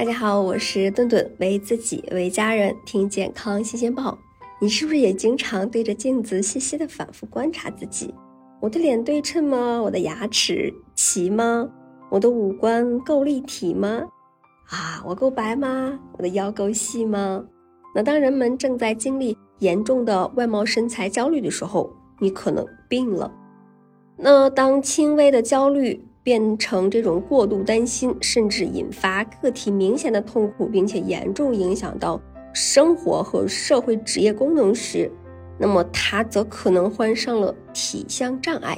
大家好，我是顿顿，为自己为家人听健康新鲜报。你是不是也经常对着镜子细细的反复观察自己？我的脸对称吗？我的牙齿齐吗？我的五官够立体吗？啊，我够白吗？我的腰够细吗？那当人们正在经历严重的外貌身材焦虑的时候，你可能病了。那当轻微的焦虑。变成这种过度担心，甚至引发个体明显的痛苦，并且严重影响到生活和社会职业功能时，那么他则可能患上了体相障碍。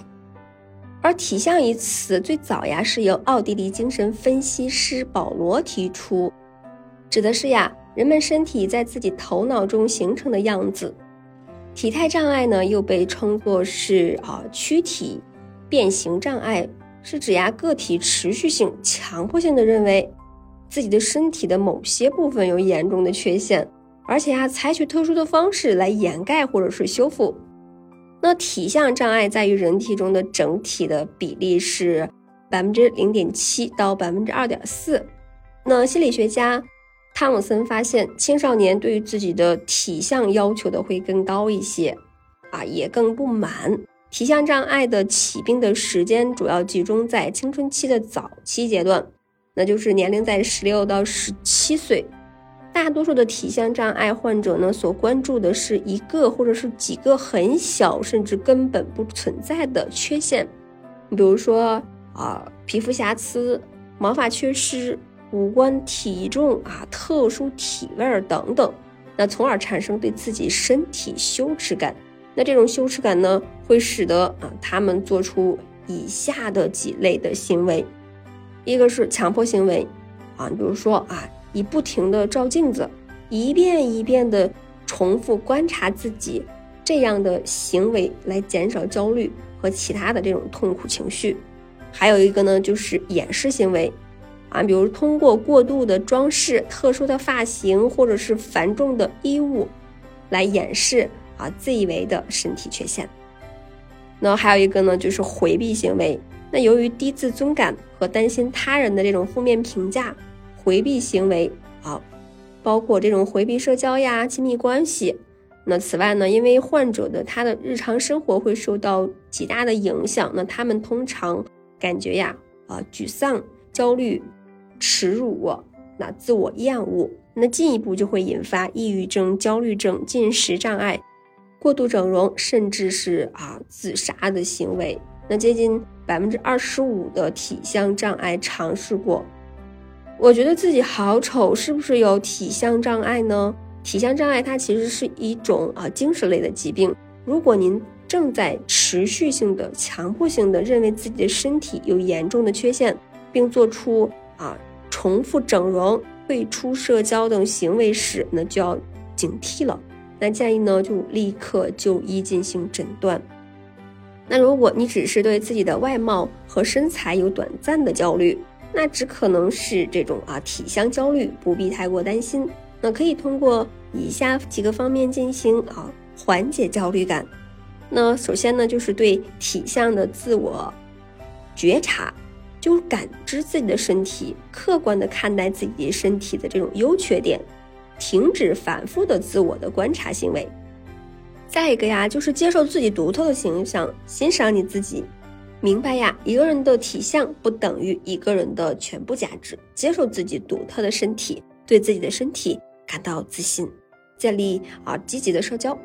而“体相”一词最早呀是由奥地利精神分析师保罗提出，指的是呀人们身体在自己头脑中形成的样子。体态障碍呢又被称作是啊躯体变形障碍。是指呀，个体持续性、强迫性的认为自己的身体的某些部分有严重的缺陷，而且啊，采取特殊的方式来掩盖或者是修复。那体相障碍在于人体中的整体的比例是百分之零点七到百分之二点四。那心理学家汤姆森发现，青少年对于自己的体相要求的会更高一些，啊，也更不满。体相障碍的起病的时间主要集中在青春期的早期阶段，那就是年龄在十六到十七岁。大多数的体相障碍患者呢，所关注的是一个或者是几个很小甚至根本不存在的缺陷，比如说啊，皮肤瑕疵、毛发缺失、五官、体重啊、特殊体味等等，那从而产生对自己身体羞耻感。那这种羞耻感呢，会使得啊他们做出以下的几类的行为，一个是强迫行为，啊，比如说啊，以不停的照镜子，一遍一遍的重复观察自己这样的行为来减少焦虑和其他的这种痛苦情绪。还有一个呢，就是掩饰行为，啊，比如通过过度的装饰、特殊的发型或者是繁重的衣物来掩饰。啊，自以为的身体缺陷。那还有一个呢，就是回避行为。那由于低自尊感和担心他人的这种负面评价，回避行为啊，包括这种回避社交呀、亲密关系。那此外呢，因为患者的他的日常生活会受到极大的影响，那他们通常感觉呀啊沮丧、焦虑、耻辱，那自我厌恶，那进一步就会引发抑郁症、焦虑症、进食障碍。过度整容，甚至是啊自杀的行为，那接近百分之二十五的体相障碍尝试过。我觉得自己好丑，是不是有体相障碍呢？体相障碍它其实是一种啊精神类的疾病。如果您正在持续性的、强迫性的认为自己的身体有严重的缺陷，并做出啊重复整容、退出社交等行为时，那就要警惕了。那建议呢，就立刻就医进行诊断。那如果你只是对自己的外貌和身材有短暂的焦虑，那只可能是这种啊体相焦虑，不必太过担心。那可以通过以下几个方面进行啊缓解焦虑感。那首先呢，就是对体相的自我觉察，就感知自己的身体，客观的看待自己身体的这种优缺点。停止反复的自我的观察行为。再一个呀，就是接受自己独特的形象，欣赏你自己，明白呀，一个人的体相不等于一个人的全部价值。接受自己独特的身体，对自己的身体感到自信，建立啊积极的社交。